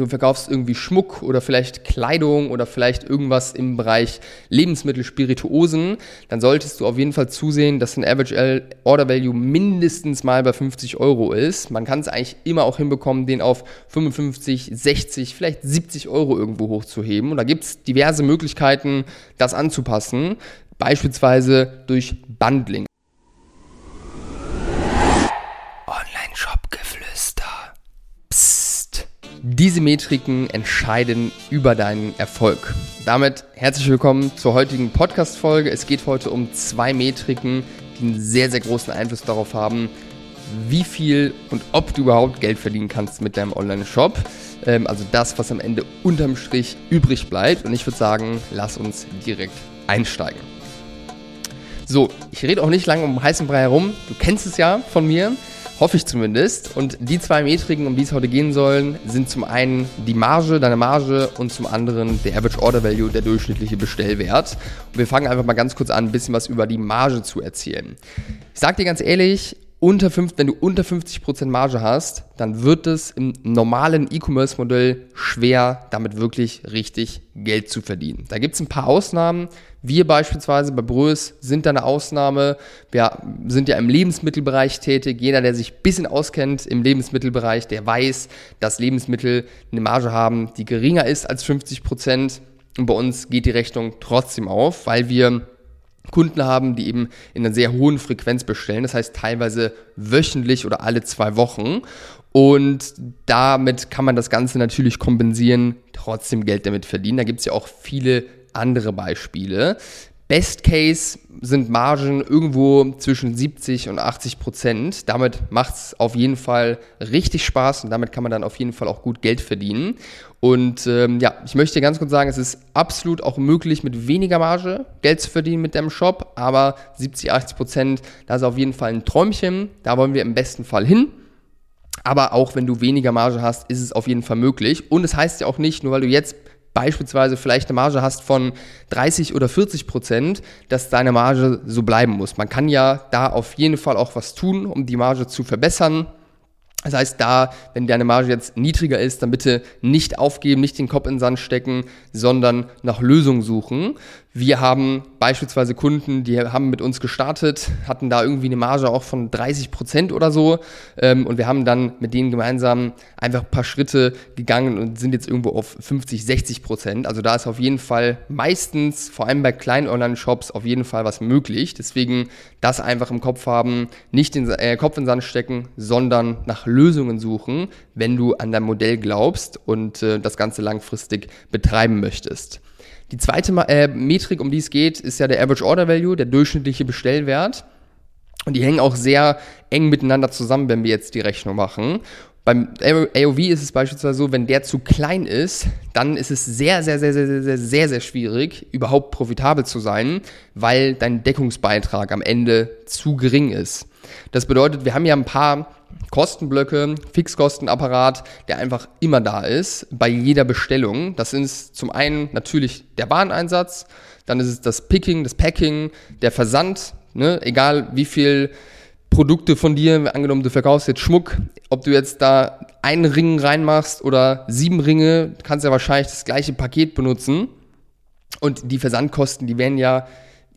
du verkaufst irgendwie Schmuck oder vielleicht Kleidung oder vielleicht irgendwas im Bereich Lebensmittel, Spirituosen, dann solltest du auf jeden Fall zusehen, dass ein Average Order Value mindestens mal bei 50 Euro ist. Man kann es eigentlich immer auch hinbekommen, den auf 55, 60, vielleicht 70 Euro irgendwo hochzuheben. Und da gibt es diverse Möglichkeiten, das anzupassen, beispielsweise durch Bundling. Diese Metriken entscheiden über deinen Erfolg. Damit herzlich willkommen zur heutigen Podcast-Folge. Es geht heute um zwei Metriken, die einen sehr, sehr großen Einfluss darauf haben, wie viel und ob du überhaupt Geld verdienen kannst mit deinem Online-Shop. Ähm, also das, was am Ende unterm Strich übrig bleibt. Und ich würde sagen, lass uns direkt einsteigen. So, ich rede auch nicht lange um heißen Brei herum. Du kennst es ja von mir. Hoffe ich zumindest. Und die zwei Metriken, um die es heute gehen sollen, sind zum einen die Marge, deine Marge und zum anderen der Average Order Value, der durchschnittliche Bestellwert. Und wir fangen einfach mal ganz kurz an, ein bisschen was über die Marge zu erzählen. Ich sag dir ganz ehrlich, unter 5, wenn du unter 50% Marge hast, dann wird es im normalen E-Commerce-Modell schwer, damit wirklich richtig Geld zu verdienen. Da gibt es ein paar Ausnahmen. Wir beispielsweise bei Brös sind da eine Ausnahme. Wir sind ja im Lebensmittelbereich tätig. Jeder, der sich ein bisschen auskennt im Lebensmittelbereich, der weiß, dass Lebensmittel eine Marge haben, die geringer ist als 50%. Und bei uns geht die Rechnung trotzdem auf, weil wir Kunden haben, die eben in einer sehr hohen Frequenz bestellen, das heißt teilweise wöchentlich oder alle zwei Wochen. Und damit kann man das Ganze natürlich kompensieren, trotzdem Geld damit verdienen. Da gibt es ja auch viele andere Beispiele. Best Case sind Margen irgendwo zwischen 70 und 80 Prozent. Damit macht es auf jeden Fall richtig Spaß und damit kann man dann auf jeden Fall auch gut Geld verdienen. Und ähm, ja, ich möchte ganz kurz sagen, es ist absolut auch möglich, mit weniger Marge Geld zu verdienen mit dem Shop, aber 70, 80 Prozent, das ist auf jeden Fall ein Träumchen. Da wollen wir im besten Fall hin. Aber auch wenn du weniger Marge hast, ist es auf jeden Fall möglich. Und es das heißt ja auch nicht, nur weil du jetzt beispielsweise vielleicht eine Marge hast von 30 oder 40 Prozent, dass deine Marge so bleiben muss. Man kann ja da auf jeden Fall auch was tun, um die Marge zu verbessern. Das heißt, da, wenn deine Marge jetzt niedriger ist, dann bitte nicht aufgeben, nicht den Kopf in den Sand stecken, sondern nach Lösungen suchen. Wir haben beispielsweise Kunden, die haben mit uns gestartet, hatten da irgendwie eine Marge auch von 30 Prozent oder so. Ähm, und wir haben dann mit denen gemeinsam einfach ein paar Schritte gegangen und sind jetzt irgendwo auf 50, 60 Prozent. Also da ist auf jeden Fall meistens, vor allem bei kleinen Online-Shops, auf jeden Fall was möglich. Deswegen das einfach im Kopf haben, nicht den äh, Kopf in den Sand stecken, sondern nach Lösungen suchen, wenn du an dein Modell glaubst und äh, das Ganze langfristig betreiben möchtest. Die zweite äh, Metrik, um die es geht, ist ja der Average Order Value, der durchschnittliche Bestellwert. Und die hängen auch sehr eng miteinander zusammen, wenn wir jetzt die Rechnung machen. Beim AOV ist es beispielsweise so, wenn der zu klein ist, dann ist es sehr, sehr, sehr, sehr, sehr, sehr, sehr schwierig, überhaupt profitabel zu sein, weil dein Deckungsbeitrag am Ende zu gering ist. Das bedeutet, wir haben ja ein paar Kostenblöcke, Fixkostenapparat, der einfach immer da ist bei jeder Bestellung. Das ist zum einen natürlich der Wareneinsatz, dann ist es das Picking, das Packing, der Versand, ne? egal wie viel Produkte von dir, angenommen du verkaufst jetzt Schmuck, ob du jetzt da einen Ring reinmachst oder sieben Ringe, kannst ja wahrscheinlich das gleiche Paket benutzen. Und die Versandkosten, die werden ja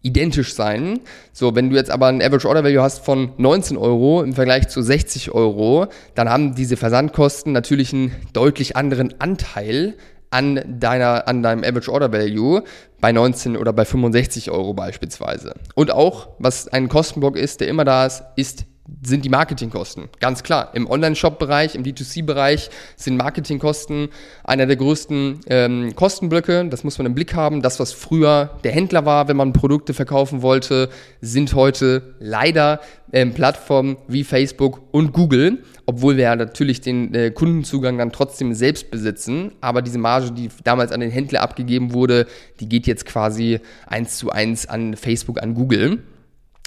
identisch sein. So, wenn du jetzt aber ein Average Order Value hast von 19 Euro im Vergleich zu 60 Euro, dann haben diese Versandkosten natürlich einen deutlich anderen Anteil an deiner, an deinem Average Order Value bei 19 oder bei 65 Euro beispielsweise. Und auch, was ein Kostenblock ist, der immer da ist, ist sind die Marketingkosten. Ganz klar. Im Online-Shop-Bereich, im D2C-Bereich sind Marketingkosten einer der größten ähm, Kostenblöcke. Das muss man im Blick haben. Das, was früher der Händler war, wenn man Produkte verkaufen wollte, sind heute leider ähm, Plattformen wie Facebook und Google, obwohl wir ja natürlich den äh, Kundenzugang dann trotzdem selbst besitzen. Aber diese Marge, die damals an den Händler abgegeben wurde, die geht jetzt quasi eins zu eins an Facebook, an Google.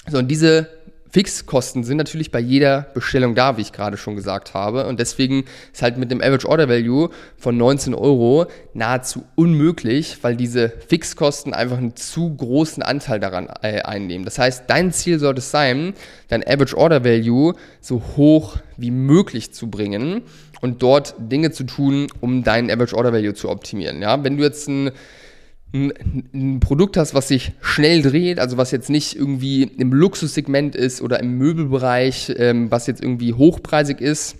So, und diese Fixkosten sind natürlich bei jeder Bestellung da, wie ich gerade schon gesagt habe. Und deswegen ist halt mit dem Average Order Value von 19 Euro nahezu unmöglich, weil diese Fixkosten einfach einen zu großen Anteil daran äh, einnehmen. Das heißt, dein Ziel sollte es sein, dein Average Order Value so hoch wie möglich zu bringen und dort Dinge zu tun, um deinen Average Order Value zu optimieren. Ja, wenn du jetzt ein ein, ein, Produkt hast, was sich schnell dreht, also was jetzt nicht irgendwie im Luxussegment ist oder im Möbelbereich, ähm, was jetzt irgendwie hochpreisig ist,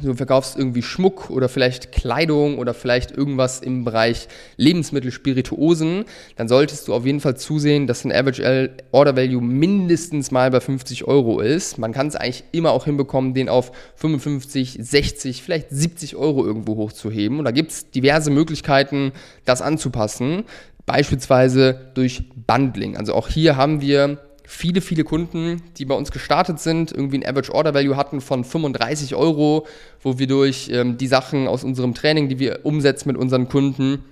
Du verkaufst irgendwie Schmuck oder vielleicht Kleidung oder vielleicht irgendwas im Bereich Lebensmittel, Spirituosen, dann solltest du auf jeden Fall zusehen, dass ein Average Order Value mindestens mal bei 50 Euro ist. Man kann es eigentlich immer auch hinbekommen, den auf 55, 60, vielleicht 70 Euro irgendwo hochzuheben. Und da gibt es diverse Möglichkeiten, das anzupassen. Beispielsweise durch Bundling. Also auch hier haben wir viele, viele Kunden, die bei uns gestartet sind, irgendwie ein Average Order Value hatten von 35 Euro, wo wir durch ähm, die Sachen aus unserem Training, die wir umsetzen mit unseren Kunden,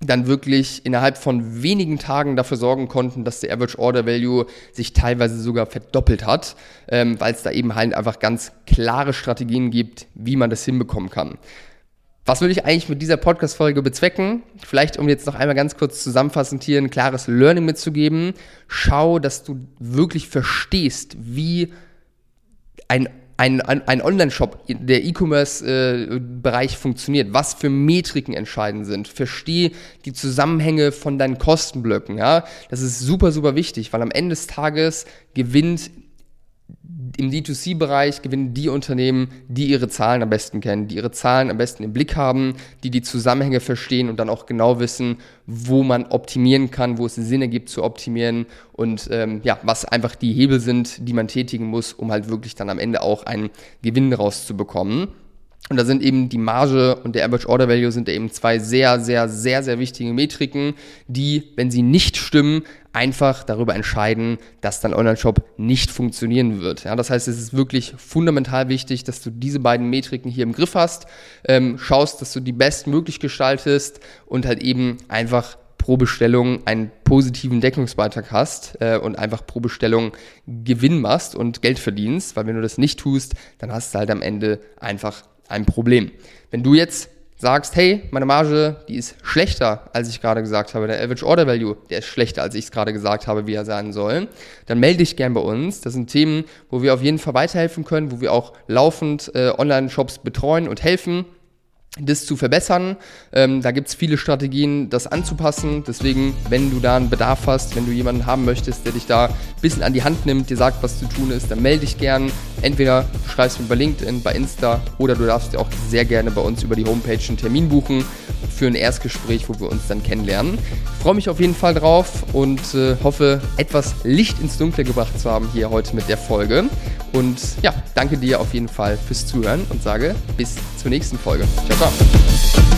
dann wirklich innerhalb von wenigen Tagen dafür sorgen konnten, dass der Average Order Value sich teilweise sogar verdoppelt hat, ähm, weil es da eben halt einfach ganz klare Strategien gibt, wie man das hinbekommen kann. Was will ich eigentlich mit dieser Podcast-Folge bezwecken? Vielleicht, um jetzt noch einmal ganz kurz zusammenfassend hier ein klares Learning mitzugeben. Schau, dass du wirklich verstehst, wie ein ein, ein, Online-Shop, der E-Commerce-Bereich äh, funktioniert, was für Metriken entscheidend sind. Verstehe die Zusammenhänge von deinen Kostenblöcken. Ja? Das ist super, super wichtig, weil am Ende des Tages gewinnt im D2C-Bereich gewinnen die Unternehmen, die ihre Zahlen am besten kennen, die ihre Zahlen am besten im Blick haben, die die Zusammenhänge verstehen und dann auch genau wissen, wo man optimieren kann, wo es Sinn ergibt zu optimieren und ähm, ja, was einfach die Hebel sind, die man tätigen muss, um halt wirklich dann am Ende auch einen Gewinn rauszubekommen. Und da sind eben die Marge und der Average Order Value sind eben zwei sehr, sehr, sehr, sehr wichtige Metriken, die, wenn sie nicht stimmen, einfach darüber entscheiden, dass dein Online-Shop nicht funktionieren wird. Ja, das heißt, es ist wirklich fundamental wichtig, dass du diese beiden Metriken hier im Griff hast, ähm, schaust, dass du die bestmöglich gestaltest und halt eben einfach pro Bestellung einen positiven Deckungsbeitrag hast äh, und einfach pro Bestellung Gewinn machst und Geld verdienst, weil wenn du das nicht tust, dann hast du halt am Ende einfach ein Problem. Wenn du jetzt sagst, hey, meine Marge, die ist schlechter, als ich gerade gesagt habe, der Average Order Value, der ist schlechter, als ich es gerade gesagt habe, wie er sein soll, dann melde dich gern bei uns. Das sind Themen, wo wir auf jeden Fall weiterhelfen können, wo wir auch laufend äh, Online-Shops betreuen und helfen das zu verbessern. Ähm, da gibt es viele Strategien, das anzupassen. Deswegen, wenn du da einen Bedarf hast, wenn du jemanden haben möchtest, der dich da ein bisschen an die Hand nimmt, dir sagt, was zu tun ist, dann melde dich gern. Entweder du schreibst mir bei LinkedIn, bei Insta oder du darfst dir auch sehr gerne bei uns über die Homepage einen Termin buchen für ein Erstgespräch, wo wir uns dann kennenlernen. Ich freue mich auf jeden Fall drauf und äh, hoffe, etwas Licht ins Dunkle gebracht zu haben hier heute mit der Folge. Und ja, danke dir auf jeden Fall fürs Zuhören und sage bis zur nächsten Folge. Ciao, ciao.